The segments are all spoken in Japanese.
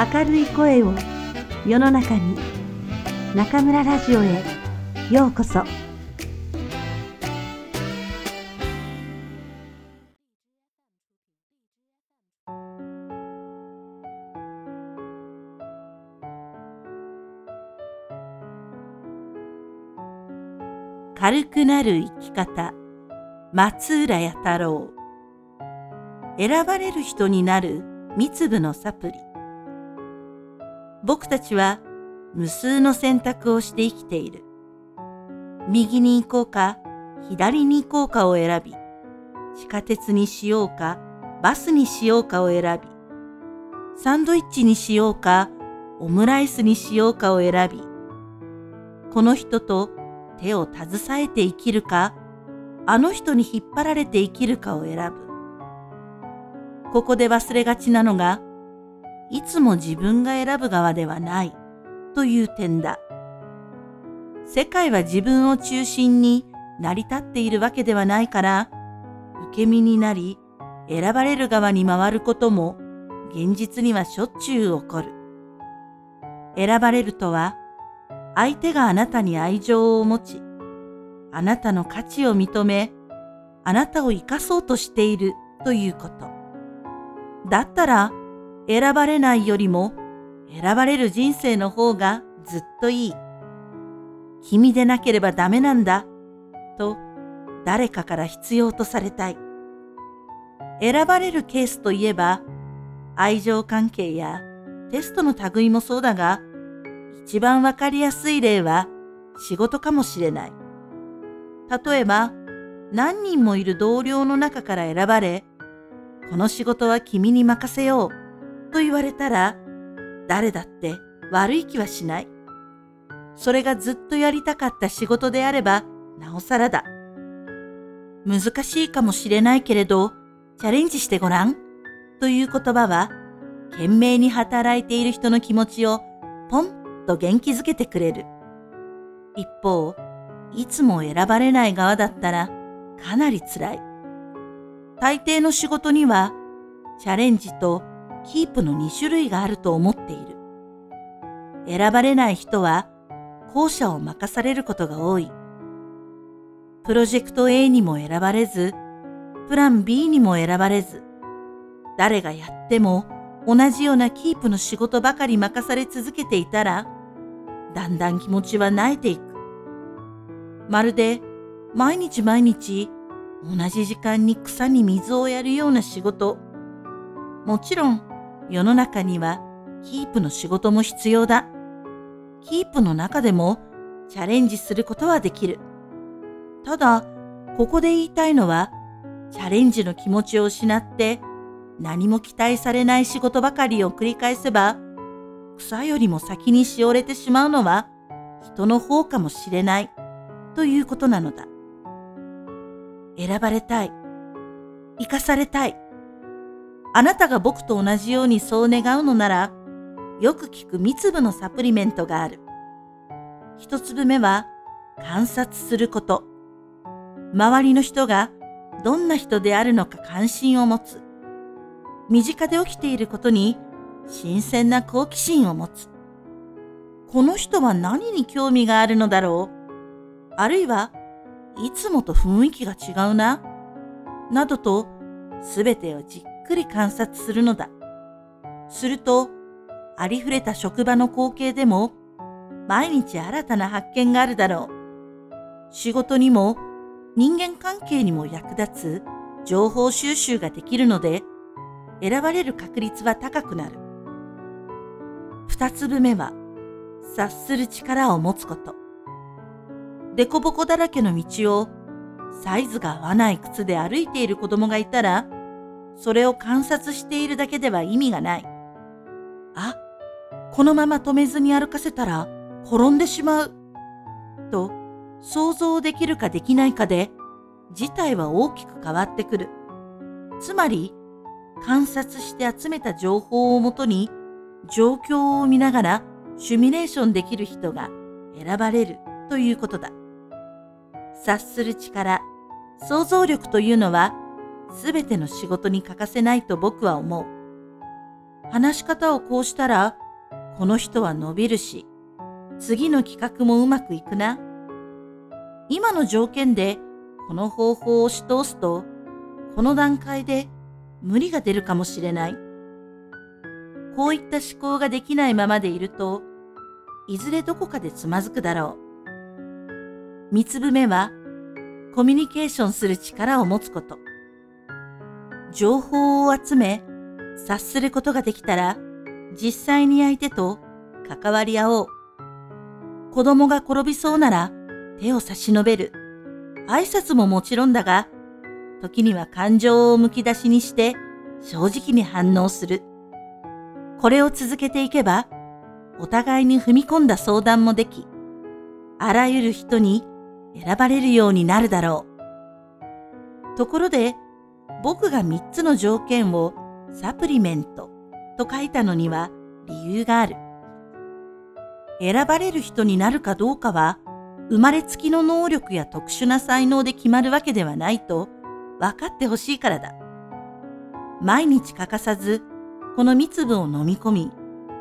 明るい声を世の中に中村ラジオへようこそ。軽くなる生き方。松浦弥太郎。選ばれる人になる三粒のサプリ。僕たちは無数の選択をして生きている右に行こうか左に行こうかを選び地下鉄にしようかバスにしようかを選びサンドイッチにしようかオムライスにしようかを選びこの人と手を携えて生きるか、あの人に引っ張られて生きるかを選ぶ。ここで忘れがちなのが、いつも自分が選ぶ側ではないという点だ。世界は自分を中心に成り立っているわけではないから、受け身になり、選ばれる側に回ることも現実にはしょっちゅう起こる。選ばれるとは、相手があなたに愛情を持ち、あなたの価値を認め、あなたを生かそうとしているということ。だったら、選ばれないよりも、選ばれる人生の方がずっといい。君でなければダメなんだ、と誰かから必要とされたい。選ばれるケースといえば、愛情関係やテストの類もそうだが、一番わかりやすい例は仕事かもしれない。例えば、何人もいる同僚の中から選ばれ、この仕事は君に任せようと言われたら、誰だって悪い気はしない。それがずっとやりたかった仕事であれば、なおさらだ。難しいかもしれないけれど、チャレンジしてごらんという言葉は、懸命に働いている人の気持ちをポンと元気づけてくれる。一方、いつも選ばれない側だったらかなり辛い。大抵の仕事にはチャレンジとキープの2種類があると思っている。選ばれない人は後者を任されることが多い。プロジェクト A にも選ばれず、プラン B にも選ばれず、誰がやっても同じようなキープの仕事ばかり任され続けていたら、だんだん気持ちは萎えていく。まるで毎日毎日同じ時間に草に水をやるような仕事。もちろん世の中にはキープの仕事も必要だ。キープの中でもチャレンジすることはできる。ただ、ここで言いたいのは、チャレンジの気持ちを失って何も期待されない仕事ばかりを繰り返せば、草よりも先にしおれてしまうのは人の方かもしれないということなのだ。選ばれたい。生かされたい。あなたが僕と同じようにそう願うのなら、よく聞く三粒のサプリメントがある。一粒目は観察すること。周りの人がどんな人であるのか関心を持つ。身近で起きていることに新鮮な好奇心を持つ。この人は何に興味があるのだろうあるいはいつもと雰囲気が違うななどとすべてをじっくり観察するのだ。するとありふれた職場の光景でも毎日新たな発見があるだろう。仕事にも人間関係にも役立つ情報収集ができるので選ばれる確率は高くなる。二粒目は、察する力を持つこと。デコボコだらけの道を、サイズが合わない靴で歩いている子供がいたら、それを観察しているだけでは意味がない。あ、このまま止めずに歩かせたら転んでしまう。と、想像できるかできないかで、事態は大きく変わってくる。つまり、観察して集めた情報をもとに状況を見ながらシミュレーションできる人が選ばれるということだ。察する力、想像力というのは全ての仕事に欠かせないと僕は思う。話し方をこうしたら、この人は伸びるし、次の企画もうまくいくな。今の条件でこの方法を押し通すと、この段階で無理が出るかもしれない。こういった思考ができないままでいると、いずれどこかでつまずくだろう。三つ目は、コミュニケーションする力を持つこと。情報を集め、察することができたら、実際に相手と関わり合おう。子供が転びそうなら手を差し伸べる。挨拶ももちろんだが、時には感情をむき出しにして正直に反応する。これを続けていけば、お互いに踏み込んだ相談もでき、あらゆる人に選ばれるようになるだろう。ところで、僕が3つの条件をサプリメントと書いたのには理由がある。選ばれる人になるかどうかは、生まれつきの能力や特殊な才能で決まるわけではないと分かってほしいからだ。毎日欠かさずこの蜜分を飲み込み、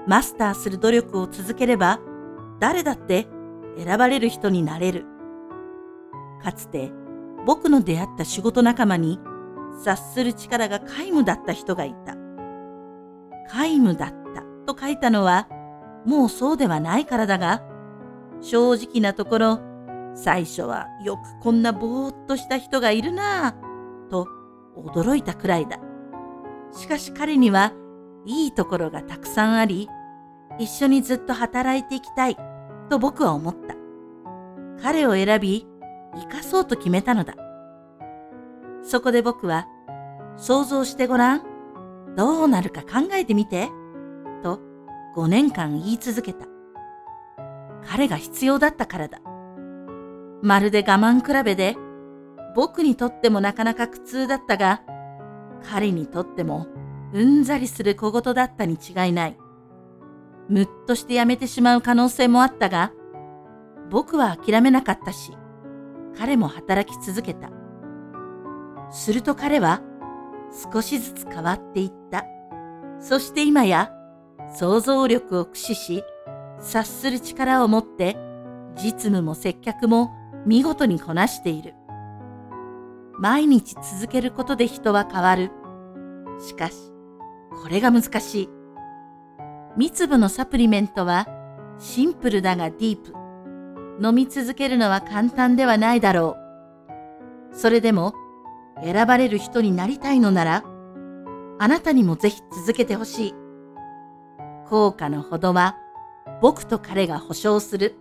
マスターする努力を続ければ、誰だって選ばれる人になれる。かつて僕の出会った仕事仲間に察する力が皆無だった人がいた。皆無だったと書いたのは、もうそうではないからだが、正直なところ、最初はよくこんなぼーっとした人がいるなぁ、と驚いたくらいだ。しかし彼にはいいところがたくさんあり、一緒にずっと働いていきたいと僕は思った。彼を選び、生かそうと決めたのだ。そこで僕は、想像してごらん。どうなるか考えてみて。と5年間言い続けた。彼が必要だったからだ。まるで我慢比べで、僕にとってもなかなか苦痛だったが、彼にとってもうんざりする小言だったに違いない。むっとしてやめてしまう可能性もあったが、僕は諦めなかったし、彼も働き続けた。すると彼は少しずつ変わっていった。そして今や想像力を駆使し、察する力を持って実務も接客も見事にこなしている。毎日続けることで人は変わる。しかし、これが難しい。三粒のサプリメントはシンプルだがディープ。飲み続けるのは簡単ではないだろう。それでも選ばれる人になりたいのなら、あなたにもぜひ続けてほしい。効果のほどは僕と彼が保証する。